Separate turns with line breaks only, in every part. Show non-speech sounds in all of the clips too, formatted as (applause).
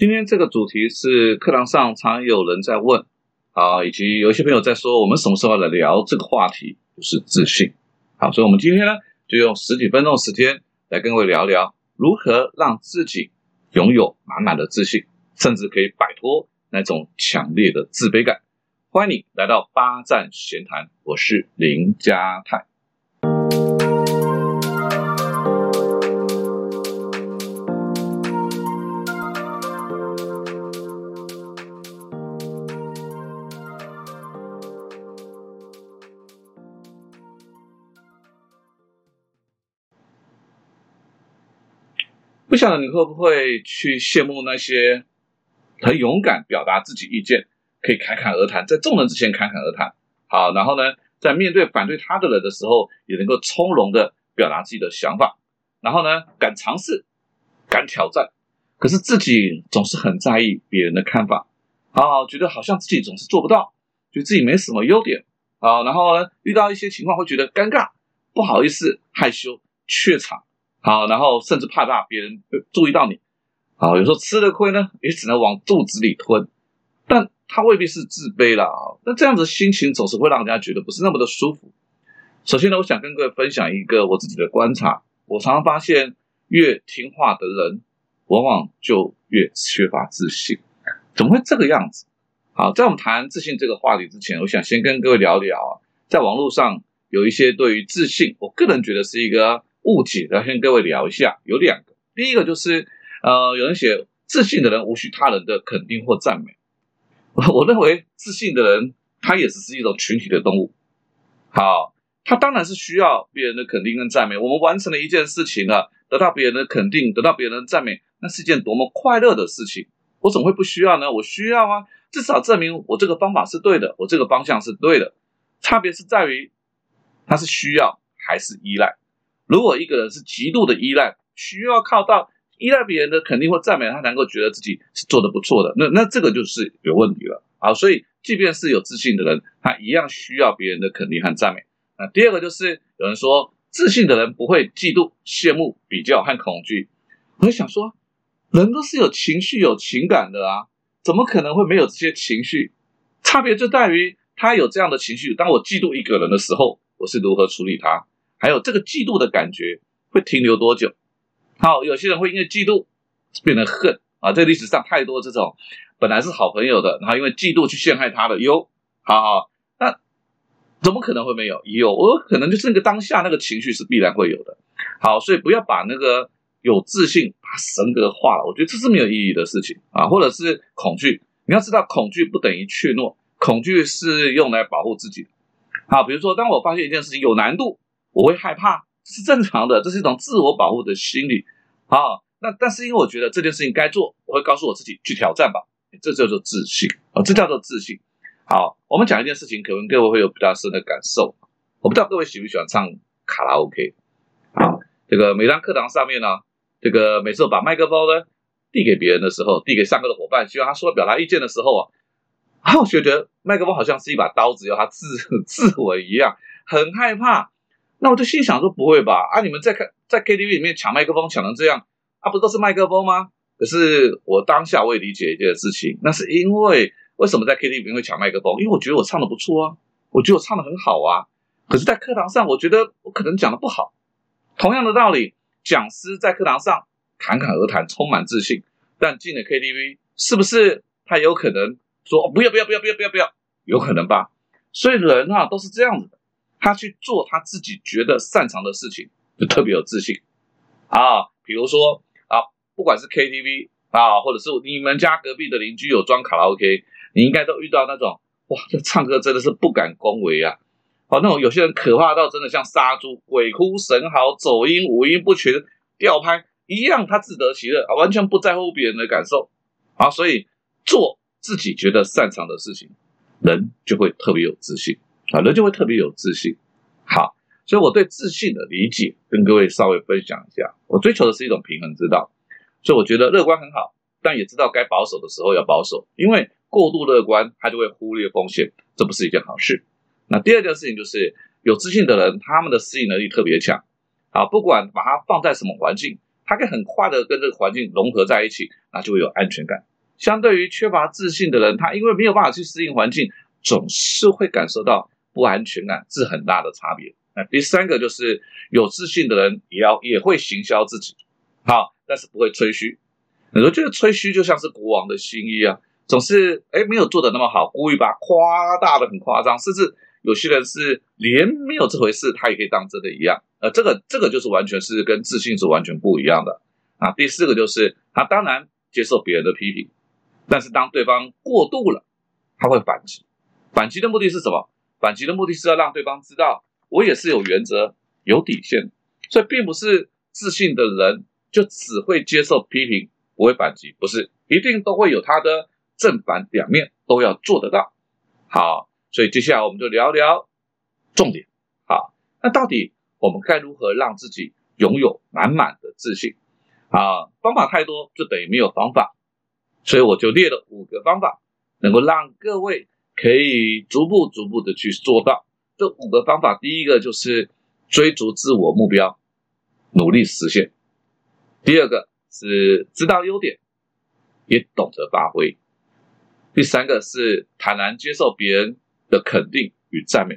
今天这个主题是课堂上常有人在问啊，以及有些朋友在说，我们什么时候来聊这个话题，就是自信。好，所以我们今天呢，就用十几分钟时间来跟各位聊聊，如何让自己拥有满满的自信，甚至可以摆脱那种强烈的自卑感。欢迎你来到八站闲谈，我是林家泰。不晓得你会不会去羡慕那些很勇敢表达自己意见，可以侃侃而谈，在众人之前侃侃而谈。好，然后呢，在面对反对他的人的时候，也能够从容的表达自己的想法。然后呢，敢尝试，敢挑战。可是自己总是很在意别人的看法，啊，觉得好像自己总是做不到，觉得自己没什么优点。啊，然后呢，遇到一些情况会觉得尴尬，不好意思，害羞，怯场。好，然后甚至怕怕别人注意到你，好，有时候吃了亏呢，也只能往肚子里吞，但他未必是自卑了啊。那这样子心情总是会让人家觉得不是那么的舒服。首先呢，我想跟各位分享一个我自己的观察，我常常发现，越听话的人，往往就越缺乏自信。怎么会这个样子？好，在我们谈自信这个话题之前，我想先跟各位聊聊，在网络上有一些对于自信，我个人觉得是一个。误解，来跟各位聊一下，有两个。第一个就是，呃，有人写自信的人无需他人的肯定或赞美。(laughs) 我认为自信的人，他也只是一种群体的动物。好，他当然是需要别人的肯定跟赞美。我们完成了一件事情了，得到别人的肯定，得到别人的赞美，那是一件多么快乐的事情。我怎么会不需要呢？我需要啊，至少证明我这个方法是对的，我这个方向是对的。差别是在于，他是需要还是依赖。如果一个人是极度的依赖，需要靠到依赖别人的肯定或赞美，他能够觉得自己是做的不错的，那那这个就是有问题了啊！所以，即便是有自信的人，他一样需要别人的肯定和赞美。那第二个就是有人说，自信的人不会嫉妒、羡慕、比较和恐惧。我就想说，人都是有情绪、有情感的啊，怎么可能会没有这些情绪？差别就在于他有这样的情绪。当我嫉妒一个人的时候，我是如何处理他？还有这个嫉妒的感觉会停留多久？好，有些人会因为嫉妒变得恨啊！在历史上太多这种本来是好朋友的，然后因为嫉妒去陷害他的，有，好好，那怎么可能会没有？有，我可能就是那个当下那个情绪是必然会有的。好，所以不要把那个有自信把神格化了，我觉得这是没有意义的事情啊！或者是恐惧，你要知道，恐惧不等于怯懦，恐惧是用来保护自己的。好，比如说，当我发现一件事情有难度。我会害怕，是正常的，这是一种自我保护的心理啊。那但是因为我觉得这件事情该做，我会告诉我自己去挑战吧，这叫做自信啊，这叫做自信。好，我们讲一件事情，可能各位会有比较深的感受。我不知道各位喜不喜欢唱卡拉 OK 好，这个每当课堂上面呢，这个每次我把麦克风呢递给别人的时候，递给上课的伙伴，希望他说表达意见的时候啊，啊，我觉得麦克风好像是一把刀子，要他自 (laughs) 自我一样，很害怕。那我就心想说不会吧？啊，你们在看在 KTV 里面抢麦克风抢成这样，啊，不都是麦克风吗？可是我当下我也理解一件事情，那是因为为什么在 KTV 里面会抢麦克风？因为我觉得我唱的不错啊，我觉得我唱的很好啊。可是，在课堂上，我觉得我可能讲的不好。同样的道理，讲师在课堂上侃侃而谈，充满自信，但进了 KTV，是不是他有可能说不要不要不要不要不要不要？有可能吧？所以人啊，都是这样子的。他去做他自己觉得擅长的事情，就特别有自信啊。比如说啊，不管是 KTV 啊，或者是你们家隔壁的邻居有装卡拉 OK，你应该都遇到那种哇，这唱歌真的是不敢恭维啊。好，那种有些人可怕到真的像杀猪，鬼哭神嚎，走音五音不全，调拍一样，他自得其乐，完全不在乎别人的感受啊。所以做自己觉得擅长的事情，人就会特别有自信。啊，人就会特别有自信。好，所以我对自信的理解跟各位稍微分享一下。我追求的是一种平衡之道，所以我觉得乐观很好，但也知道该保守的时候要保守，因为过度乐观他就会忽略风险，这不是一件好事。那第二件事情就是有自信的人，他们的适应能力特别强。啊，不管把它放在什么环境，他可以很快的跟这个环境融合在一起，那就会有安全感。相对于缺乏自信的人，他因为没有办法去适应环境，总是会感受到不安全感，是很大的差别。那第三个就是有自信的人也要也会行销自己，好，但是不会吹嘘。我觉得吹嘘就像是国王的新衣啊，总是哎没有做的那么好，故意把夸大的很夸张，甚至有些人是连没有这回事，他也可以当真的一样。呃，这个这个就是完全是跟自信是完全不一样的啊。第四个就是他当然接受别人的批评。但是当对方过度了，他会反击。反击的目的是什么？反击的目的是要让对方知道我也是有原则、有底线。所以并不是自信的人就只会接受批评，不会反击，不是，一定都会有他的正反两面都要做得到。好，所以接下来我们就聊聊重点。好，那到底我们该如何让自己拥有满满的自信？啊，方法太多就等于没有方法。所以我就列了五个方法，能够让各位可以逐步逐步的去做到。这五个方法，第一个就是追逐自我目标，努力实现；第二个是知道优点，也懂得发挥；第三个是坦然接受别人的肯定与赞美；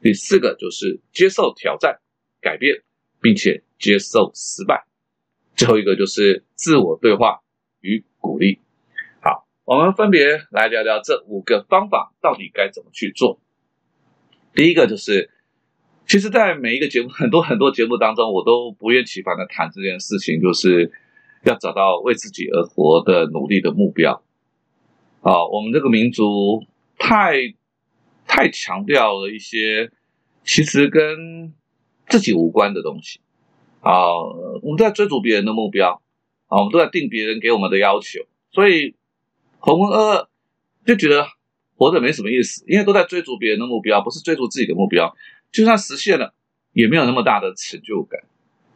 第四个就是接受挑战、改变，并且接受失败；最后一个就是自我对话与鼓励。我们分别来聊聊这五个方法到底该怎么去做。第一个就是，其实，在每一个节目，很多很多节目当中，我都不厌其烦的谈这件事情，就是要找到为自己而活的努力的目标。啊，我们这个民族太太强调了一些其实跟自己无关的东西。啊，我们都在追逐别人的目标，啊，我们都在定别人给我们的要求，所以。浑浑噩噩，就觉得活着没什么意思，因为都在追逐别人的目标，不是追逐自己的目标。就算实现了，也没有那么大的成就感。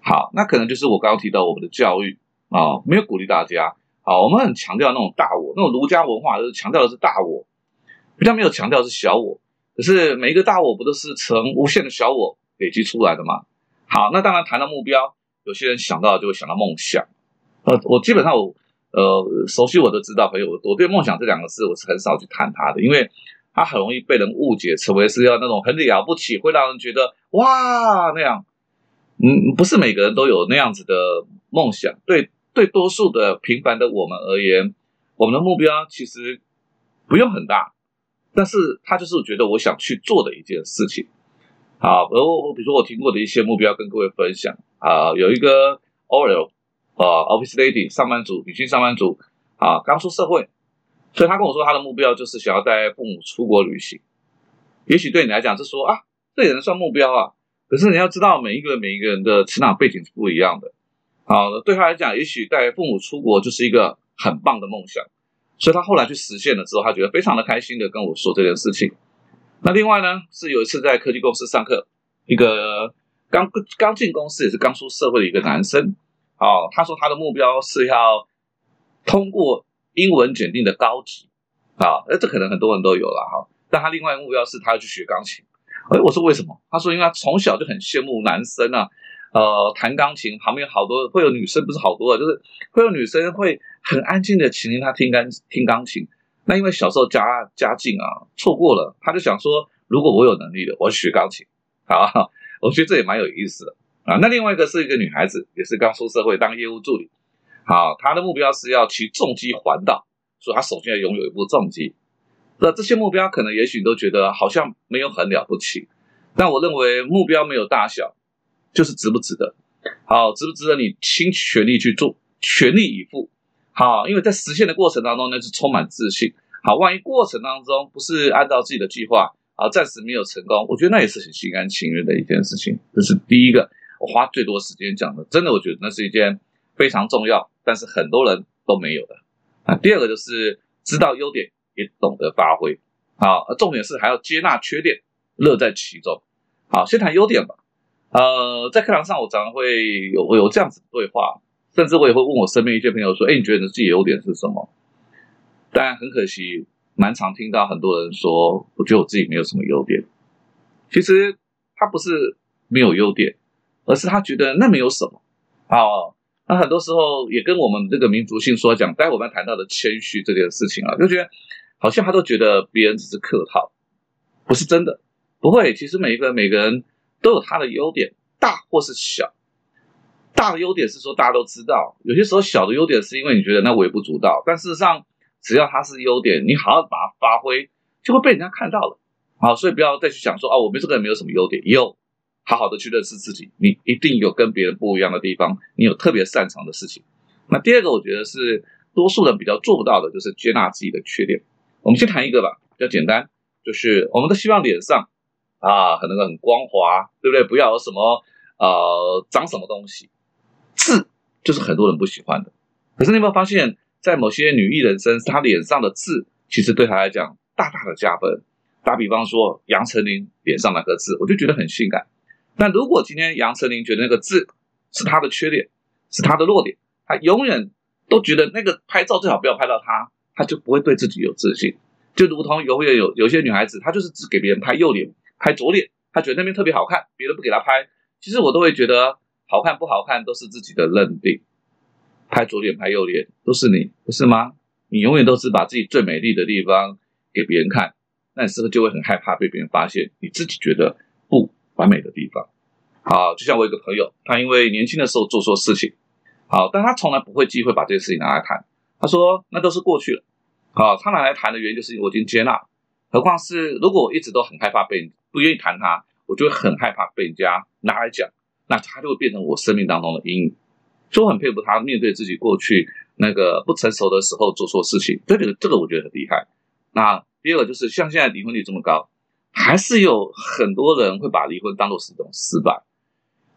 好，那可能就是我刚刚提到我们的教育啊，没有鼓励大家。好，我们很强调那种大我，那种儒家文化就是强调的是大我，比较没有强调是小我。可是每一个大我不都是从无限的小我累积出来的吗？好，那当然谈到目标，有些人想到就会想到梦想。呃，我基本上我。呃，熟悉我都知道，朋友，我对梦想这两个字我是很少去谈它的，因为它很容易被人误解成为是要那种很了不起，会让人觉得哇那样。嗯，不是每个人都有那样子的梦想。对对，多数的平凡的我们而言，我们的目标其实不用很大，但是他就是觉得我想去做的一件事情。好，而我比如说我听过的一些目标跟各位分享啊，有一个 Oreo。呃，office lady 上班族，女性上班族啊，刚出社会，所以他跟我说，他的目标就是想要带父母出国旅行。也许对你来讲是说啊，这也能算目标啊。可是你要知道，每一个每一个人的成长背景是不一样的。好，对他来讲，也许带父母出国就是一个很棒的梦想。所以他后来去实现了之后，他觉得非常的开心的跟我说这件事情。那另外呢，是有一次在科技公司上课，一个刚刚进公司也是刚出社会的一个男生。哦，他说他的目标是要通过英文检定的高级，啊，那这可能很多人都有了哈。但他另外一个目标是他要去学钢琴。哎，我说为什么？他说因为他从小就很羡慕男生啊，呃，弹钢琴旁边好多会有女生，不是好多，就是会有女生会很安静的倾听他听钢听钢琴。那因为小时候家家境啊错过了，他就想说，如果我有能力的，我学钢琴。(laughs) 好，我觉得这也蛮有意思的。啊，那另外一个是一个女孩子，也是刚出社会当业务助理。好，她的目标是要骑重机环岛，所以她首先要拥有一部重机。那这些目标可能也许你都觉得好像没有很了不起，但我认为目标没有大小，就是值不值得。好，值不值得你倾全力去做，全力以赴。好，因为在实现的过程当中呢，是充满自信。好，万一过程当中不是按照自己的计划，啊，暂时没有成功，我觉得那也是很心甘情愿的一件事情。这是第一个。我花最多时间讲的，真的，我觉得那是一件非常重要，但是很多人都没有的啊。第二个就是知道优点，也懂得发挥，好，重点是还要接纳缺点，乐在其中。好，先谈优点吧。呃，在课堂上我常常会有有这样子对话，甚至我也会问我身边一些朋友说：“哎，你觉得你自己优点是什么？”但很可惜，蛮常听到很多人说：“我觉得我自己没有什么优点。”其实他不是没有优点。而是他觉得那没有什么，啊，那很多时候也跟我们这个民族性说讲，待会我们谈到的谦虚这件事情啊，就觉得好像他都觉得别人只是客套，不是真的，不会。其实每一个每个人都有他的优点，大或是小。大的优点是说大家都知道，有些时候小的优点是因为你觉得那微不足道，但事实上只要它是优点，你好好把它发挥，就会被人家看到了。好，所以不要再去想说哦，我们这个人没有什么优点，有。好好的去认识自己，你一定有跟别人不一样的地方，你有特别擅长的事情。那第二个，我觉得是多数人比较做不到的，就是接纳自己的缺点。我们先谈一个吧，比较简单，就是我们都希望脸上啊很那个很光滑，对不对？不要有什么呃长什么东西，痣就是很多人不喜欢的。可是你有没有发现，在某些女艺人身上，她脸上的痣其实对她来讲大大的加分。打比方说，杨丞琳脸上那个痣，我就觉得很性感。但如果今天杨丞琳觉得那个痣是他的缺点，是他的弱点，他永远都觉得那个拍照最好不要拍到他，他就不会对自己有自信。就如同永远有有些女孩子，她就是只给别人拍右脸、拍左脸，她觉得那边特别好看，别人不给她拍。其实我都会觉得好看不好看都是自己的认定。拍左脸、拍右脸都是你，不是吗？你永远都是把自己最美丽的地方给别人看，那你是不是就会很害怕被别人发现你自己觉得？完美的地方，好，就像我有个朋友，他因为年轻的时候做错事情，好，但他从来不会忌讳把这些事情拿来谈。他说那都是过去了，好，他拿来谈的原因就是我已经接纳。何况是如果我一直都很害怕被不愿意谈他，我就会很害怕被人家拿来讲，那他就会变成我生命当中的阴影。所以我很佩服他面对自己过去那个不成熟的时候做错事情，这个这个我觉得很厉害。那第二个就是像现在离婚率这么高。还是有很多人会把离婚当做是一种失败，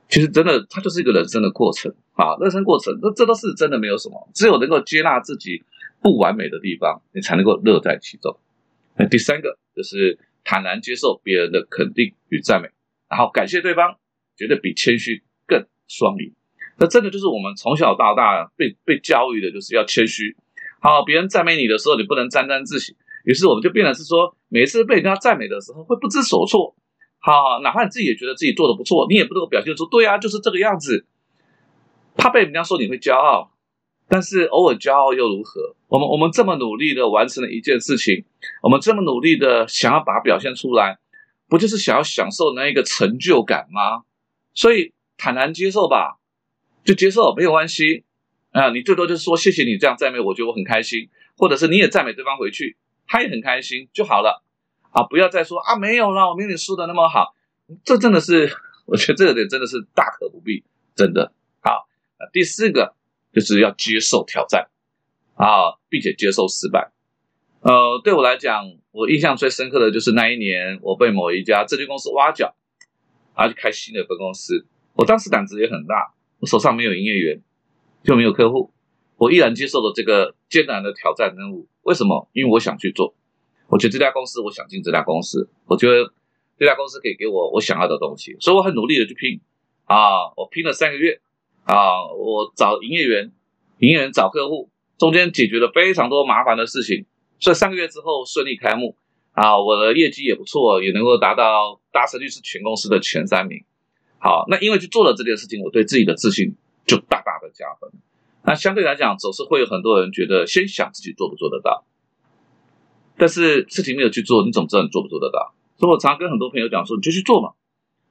其实真的，它就是一个人生的过程啊，人生过程，这这都是真的没有什么，只有能够接纳自己不完美的地方，你才能够乐在其中。那第三个就是坦然接受别人的肯定与赞美，然后感谢对方，绝对比谦虚更双赢。那真的就是我们从小到大被被教育的，就是要谦虚。好，别人赞美你的时候，你不能沾沾自喜。于是我们就变得是说，每次被人家赞美的时候，会不知所措。好，哪怕你自己也觉得自己做的不错，你也不能够表现出对啊，就是这个样子，怕被人家说你会骄傲。但是偶尔骄傲又如何？我们我们这么努力的完成了一件事情，我们这么努力的想要把它表现出来，不就是想要享受那一个成就感吗？所以坦然接受吧，就接受没有关系啊。你最多就是说谢谢你这样赞美我，觉得我很开心，或者是你也赞美对方回去。他也很开心就好了，啊，不要再说啊，没有了，我明明输的那么好，这真的是，我觉得这个点真的是大可不必，真的好。第四个就是要接受挑战啊，并且接受失败。呃，对我来讲，我印象最深刻的就是那一年，我被某一家证券公司挖角，然后去开新的分公司。我当时胆子也很大，我手上没有营业员，就没有客户，我依然接受了这个艰难的挑战任务。为什么？因为我想去做，我觉得这家公司，我想进这家公司，我觉得这家公司可以给我我想要的东西，所以我很努力的去拼啊！我拼了三个月啊！我找营业员，营业员找客户，中间解决了非常多麻烦的事情，所以三个月之后顺利开幕啊！我的业绩也不错，也能够达到达成率是全公司的前三名。好，那因为去做了这件事情，我对自己的自信就大大的加分。那相对来讲，总是会有很多人觉得先想自己做不做得到，但是事情没有去做，你怎么知道你做不做得到？所以我常跟很多朋友讲说，你就去做嘛，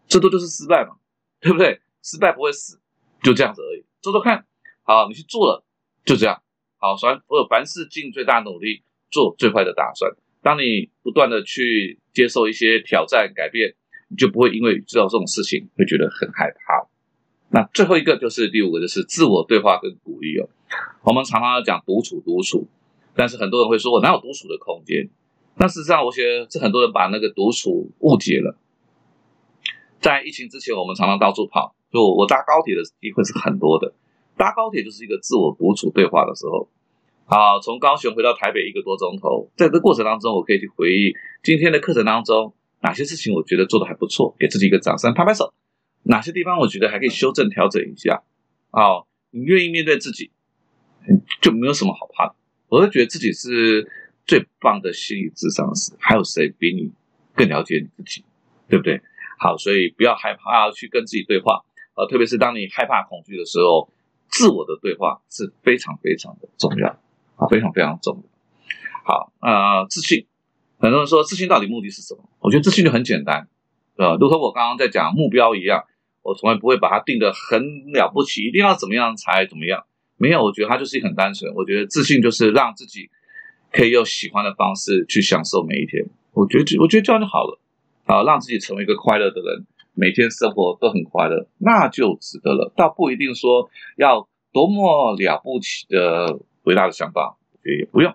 最多就是失败嘛，对不对？失败不会死，就这样子而已，做做看。好，你去做了，就这样。好，凡我有凡事尽最大努力，做最坏的打算。当你不断的去接受一些挑战、改变，你就不会因为知道这种事情会觉得很害怕。那最后一个就是第五个，就是自我对话跟鼓励哦。我们常常要讲独处，独处，但是很多人会说，我哪有独处的空间？那事实上，我觉得这很多人把那个独处误解了。在疫情之前，我们常常到处跑，就我搭高铁的机会是很多的。搭高铁就是一个自我独处对话的时候。好，从高雄回到台北一个多钟头，在这过程当中，我可以去回忆今天的课程当中哪些事情我觉得做的还不错，给自己一个掌声，拍拍手。哪些地方我觉得还可以修正调整一下？哦，你愿意面对自己，就没有什么好怕的。我会觉得自己是最棒的心理智商师，还有谁比你更了解你自己？对不对？好，所以不要害怕去跟自己对话。呃，特别是当你害怕恐惧的时候，自我的对话是非常非常的重要啊，非常非常重要。好，呃，自信，很多人说自信到底目的是什么？我觉得自信就很简单，呃，如同我刚刚在讲目标一样，我从来不会把它定得很了不起，一定要怎么样才怎么样。没有，我觉得它就是一很单纯。我觉得自信就是让自己可以用喜欢的方式去享受每一天。我觉得，我觉得这样就好了。好，让自己成为一个快乐的人，每天生活都很快乐，那就值得了。倒不一定说要多么了不起的伟大的想法，我觉得也不用。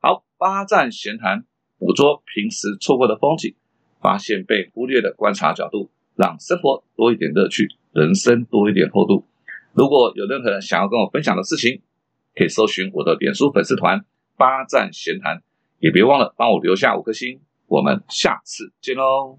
好，八站闲谈，捕捉平时错过的风景，发现被忽略的观察角度，让生活多一点乐趣，人生多一点厚度。如果有任何人想要跟我分享的事情，可以搜寻我的脸书粉丝团“八站闲谈”，也别忘了帮我留下五颗星。我们下次见喽！